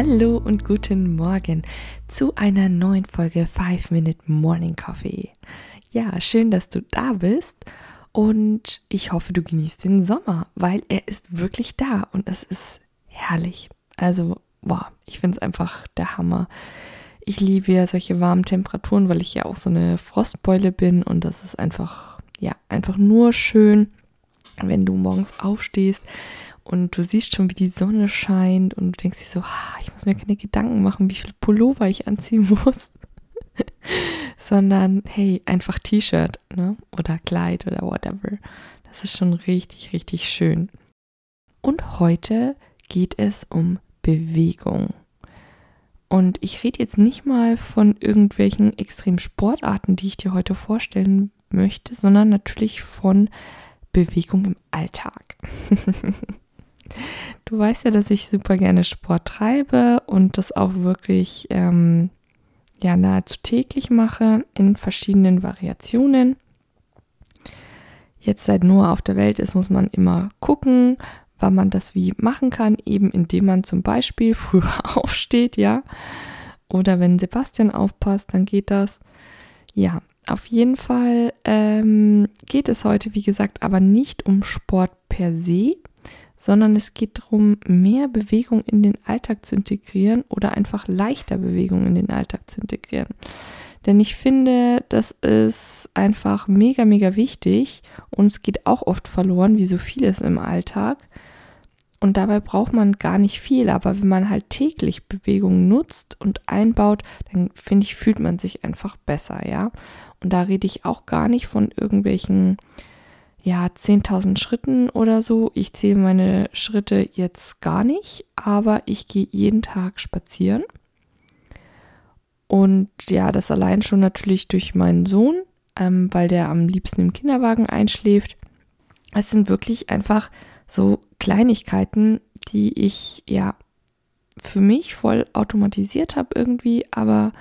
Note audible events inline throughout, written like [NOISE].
Hallo und guten Morgen zu einer neuen Folge 5 Minute Morning Coffee. Ja, schön, dass du da bist und ich hoffe, du genießt den Sommer, weil er ist wirklich da und es ist herrlich. Also, boah, ich finde es einfach der Hammer. Ich liebe ja solche warmen Temperaturen, weil ich ja auch so eine Frostbeule bin und das ist einfach, ja, einfach nur schön, wenn du morgens aufstehst und du siehst schon, wie die Sonne scheint und du denkst dir so, ah, ich muss mir keine Gedanken machen, wie viel Pullover ich anziehen [LAUGHS] muss sondern hey, einfach T-Shirt ne? oder Kleid oder whatever. Das ist schon richtig, richtig schön. Und heute geht es um Bewegung. Und ich rede jetzt nicht mal von irgendwelchen extremen Sportarten, die ich dir heute vorstellen möchte, sondern natürlich von Bewegung im Alltag. [LAUGHS] du weißt ja, dass ich super gerne Sport treibe und das auch wirklich ähm, ja nahezu täglich mache in verschiedenen Variationen. Jetzt seit Noah auf der Welt ist, muss man immer gucken, wann man das wie machen kann, eben indem man zum Beispiel [LAUGHS] früher aufsteht, ja. Oder wenn Sebastian aufpasst, dann geht das. Ja, auf jeden Fall ähm, geht es heute, wie gesagt, aber nicht um Sport per se, sondern es geht darum, mehr Bewegung in den Alltag zu integrieren oder einfach leichter Bewegung in den Alltag zu integrieren. Denn ich finde, das ist einfach mega, mega wichtig und es geht auch oft verloren, wie so vieles im Alltag. Und dabei braucht man gar nicht viel, aber wenn man halt täglich Bewegung nutzt und einbaut, dann finde ich, fühlt man sich einfach besser, ja. Und da rede ich auch gar nicht von irgendwelchen ja, 10.000 Schritten oder so. Ich zähle meine Schritte jetzt gar nicht, aber ich gehe jeden Tag spazieren. Und ja, das allein schon natürlich durch meinen Sohn, ähm, weil der am liebsten im Kinderwagen einschläft. Es sind wirklich einfach so Kleinigkeiten, die ich ja für mich voll automatisiert habe irgendwie, aber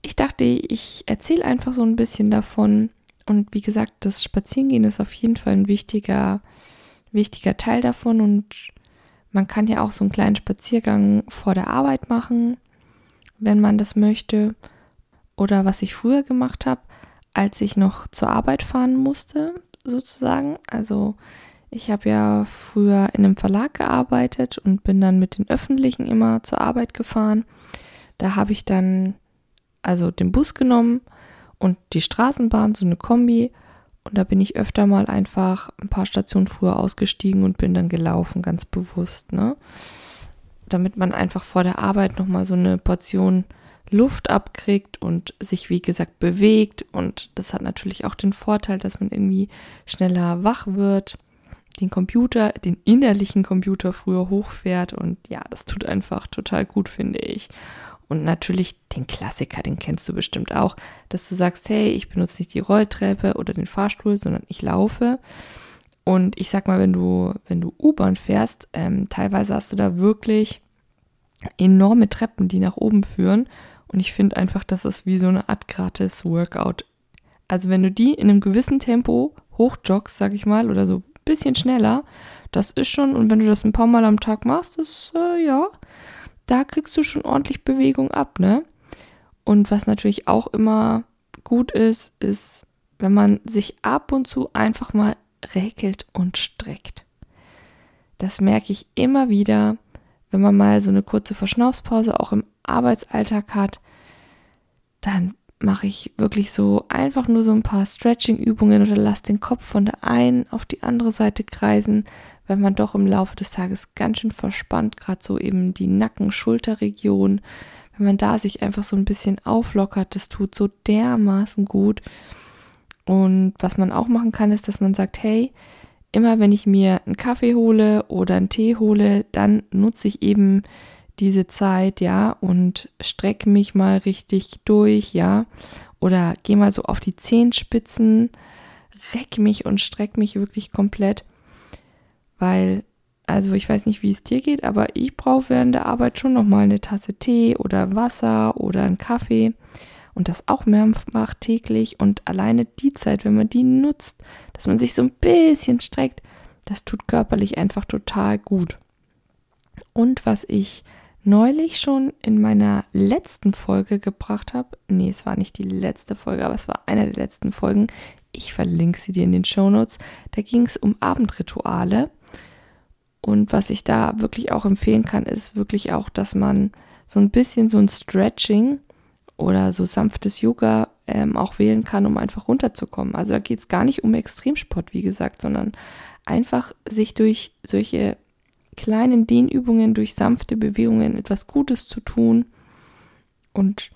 ich dachte, ich erzähle einfach so ein bisschen davon, und wie gesagt, das Spazierengehen ist auf jeden Fall ein wichtiger, wichtiger Teil davon. Und man kann ja auch so einen kleinen Spaziergang vor der Arbeit machen, wenn man das möchte. Oder was ich früher gemacht habe, als ich noch zur Arbeit fahren musste, sozusagen. Also ich habe ja früher in einem Verlag gearbeitet und bin dann mit den Öffentlichen immer zur Arbeit gefahren. Da habe ich dann also den Bus genommen und die Straßenbahn, so eine Kombi. Und da bin ich öfter mal einfach ein paar Stationen früher ausgestiegen und bin dann gelaufen, ganz bewusst, ne? Damit man einfach vor der Arbeit nochmal so eine Portion Luft abkriegt und sich, wie gesagt, bewegt. Und das hat natürlich auch den Vorteil, dass man irgendwie schneller wach wird, den Computer, den innerlichen Computer früher hochfährt. Und ja, das tut einfach total gut, finde ich. Und natürlich den Klassiker, den kennst du bestimmt auch, dass du sagst, hey, ich benutze nicht die Rolltreppe oder den Fahrstuhl, sondern ich laufe. Und ich sag mal, wenn du, wenn du U-Bahn fährst, ähm, teilweise hast du da wirklich enorme Treppen, die nach oben führen. Und ich finde einfach, das ist wie so eine Art gratis Workout. Also wenn du die in einem gewissen Tempo hochjoggst, sag ich mal, oder so ein bisschen schneller, das ist schon, und wenn du das ein paar Mal am Tag machst, ist, äh, ja, da kriegst du schon ordentlich Bewegung ab, ne? Und was natürlich auch immer gut ist, ist, wenn man sich ab und zu einfach mal räkelt und streckt. Das merke ich immer wieder, wenn man mal so eine kurze Verschnaufspause auch im Arbeitsalltag hat, dann mache ich wirklich so einfach nur so ein paar Stretching-Übungen oder lasse den Kopf von der einen auf die andere Seite kreisen, weil man doch im Laufe des Tages ganz schön verspannt, gerade so eben die Nacken-Schulterregion, wenn man da sich einfach so ein bisschen auflockert, das tut so dermaßen gut. Und was man auch machen kann, ist, dass man sagt, hey, immer wenn ich mir einen Kaffee hole oder einen Tee hole, dann nutze ich eben diese Zeit, ja, und strecke mich mal richtig durch, ja. oder geh mal so auf die Zehenspitzen, reck mich und streck mich wirklich komplett, weil also ich weiß nicht, wie es dir geht, aber ich brauche während der Arbeit schon nochmal eine Tasse Tee oder Wasser oder einen Kaffee. Und das auch mehrfach täglich. Und alleine die Zeit, wenn man die nutzt, dass man sich so ein bisschen streckt, das tut körperlich einfach total gut. Und was ich neulich schon in meiner letzten Folge gebracht habe, nee, es war nicht die letzte Folge, aber es war eine der letzten Folgen, ich verlinke sie dir in den Show Notes, da ging es um Abendrituale und was ich da wirklich auch empfehlen kann, ist wirklich auch, dass man so ein bisschen so ein Stretching oder so sanftes Yoga ähm, auch wählen kann, um einfach runterzukommen. Also da geht es gar nicht um Extremsport, wie gesagt, sondern einfach sich durch solche kleinen Dehnübungen, durch sanfte Bewegungen etwas Gutes zu tun. Und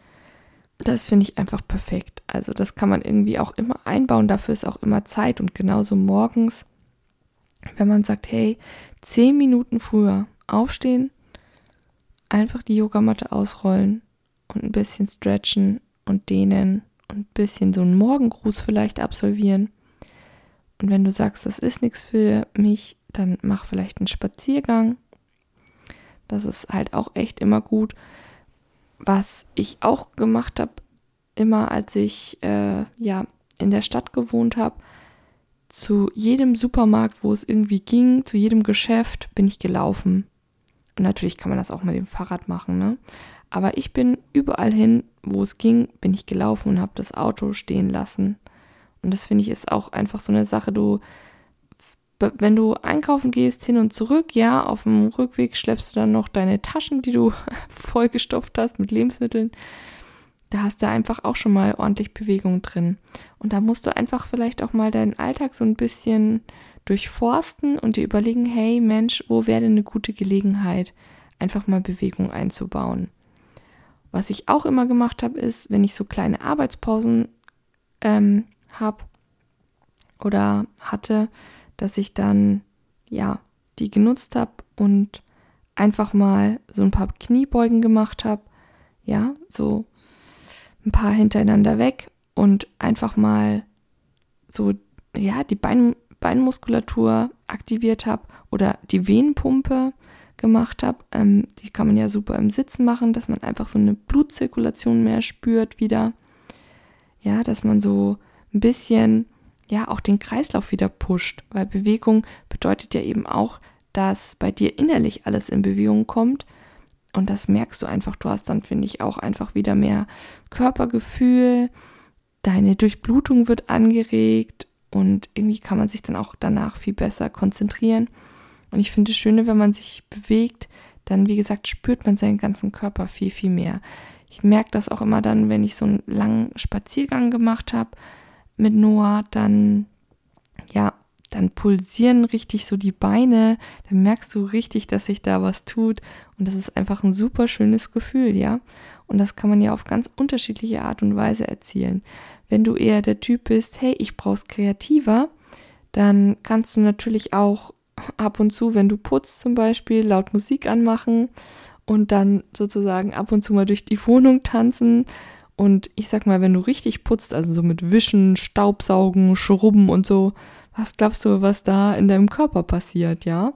das finde ich einfach perfekt. Also das kann man irgendwie auch immer einbauen. Dafür ist auch immer Zeit und genauso morgens wenn man sagt, hey, zehn Minuten früher aufstehen, einfach die Yogamatte ausrollen und ein bisschen stretchen und dehnen und ein bisschen so einen Morgengruß vielleicht absolvieren. Und wenn du sagst, das ist nichts für mich, dann mach vielleicht einen Spaziergang. Das ist halt auch echt immer gut. Was ich auch gemacht habe, immer als ich äh, ja in der Stadt gewohnt habe, zu jedem Supermarkt, wo es irgendwie ging, zu jedem Geschäft bin ich gelaufen. Und natürlich kann man das auch mit dem Fahrrad machen, ne? Aber ich bin überall hin, wo es ging, bin ich gelaufen und habe das Auto stehen lassen. Und das finde ich ist auch einfach so eine Sache, du, wenn du einkaufen gehst, hin und zurück, ja, auf dem Rückweg schleppst du dann noch deine Taschen, die du [LAUGHS] vollgestopft hast mit Lebensmitteln da hast du einfach auch schon mal ordentlich Bewegung drin. Und da musst du einfach vielleicht auch mal deinen Alltag so ein bisschen durchforsten und dir überlegen, hey Mensch, wo wäre denn eine gute Gelegenheit, einfach mal Bewegung einzubauen. Was ich auch immer gemacht habe, ist, wenn ich so kleine Arbeitspausen ähm, habe oder hatte, dass ich dann ja die genutzt habe und einfach mal so ein paar Kniebeugen gemacht habe. Ja, so ein paar hintereinander weg und einfach mal so, ja, die Bein, Beinmuskulatur aktiviert habe oder die Venenpumpe gemacht habe. Ähm, die kann man ja super im Sitzen machen, dass man einfach so eine Blutzirkulation mehr spürt wieder. Ja, dass man so ein bisschen, ja, auch den Kreislauf wieder pusht, weil Bewegung bedeutet ja eben auch, dass bei dir innerlich alles in Bewegung kommt und das merkst du einfach. Du hast dann, finde ich, auch einfach wieder mehr Körpergefühl. Deine Durchblutung wird angeregt und irgendwie kann man sich dann auch danach viel besser konzentrieren. Und ich finde es schöne, wenn man sich bewegt, dann, wie gesagt, spürt man seinen ganzen Körper viel, viel mehr. Ich merke das auch immer dann, wenn ich so einen langen Spaziergang gemacht habe mit Noah, dann, ja, dann pulsieren richtig so die Beine, dann merkst du richtig, dass sich da was tut und das ist einfach ein super schönes Gefühl, ja. Und das kann man ja auf ganz unterschiedliche Art und Weise erzielen. Wenn du eher der Typ bist, hey, ich brauch's kreativer, dann kannst du natürlich auch ab und zu, wenn du putzt zum Beispiel, laut Musik anmachen und dann sozusagen ab und zu mal durch die Wohnung tanzen. Und ich sag mal, wenn du richtig putzt, also so mit Wischen, Staubsaugen, Schrubben und so, was glaubst du, was da in deinem Körper passiert, ja?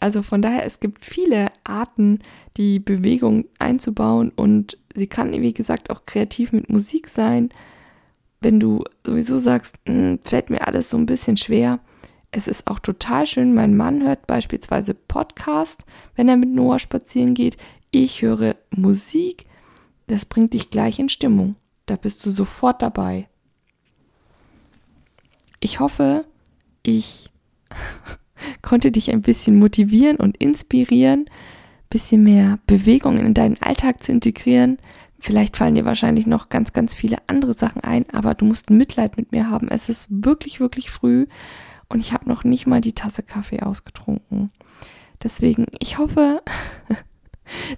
Also von daher, es gibt viele Arten, die Bewegung einzubauen und sie kann, wie gesagt, auch kreativ mit Musik sein. Wenn du sowieso sagst, hm, fällt mir alles so ein bisschen schwer, es ist auch total schön. Mein Mann hört beispielsweise Podcast, wenn er mit Noah spazieren geht. Ich höre Musik. Das bringt dich gleich in Stimmung. Da bist du sofort dabei. Ich hoffe, ich [LAUGHS] konnte dich ein bisschen motivieren und inspirieren, bisschen mehr Bewegung in deinen Alltag zu integrieren. Vielleicht fallen dir wahrscheinlich noch ganz, ganz viele andere Sachen ein, aber du musst Mitleid mit mir haben. Es ist wirklich, wirklich früh und ich habe noch nicht mal die Tasse Kaffee ausgetrunken. Deswegen, ich hoffe, [LAUGHS]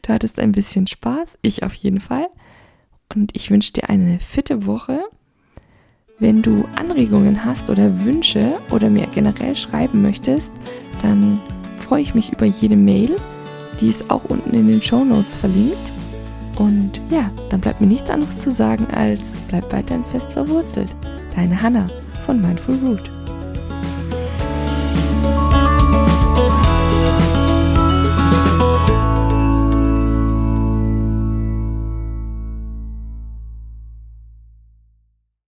du hattest ein bisschen Spaß. Ich auf jeden Fall. Und ich wünsche dir eine fitte Woche. Wenn du Anregungen hast oder Wünsche oder mir generell schreiben möchtest, dann freue ich mich über jede Mail. Die ist auch unten in den Show Notes verlinkt. Und ja, dann bleibt mir nichts anderes zu sagen als bleib weiterhin fest verwurzelt. Deine Hanna von Mindful Root.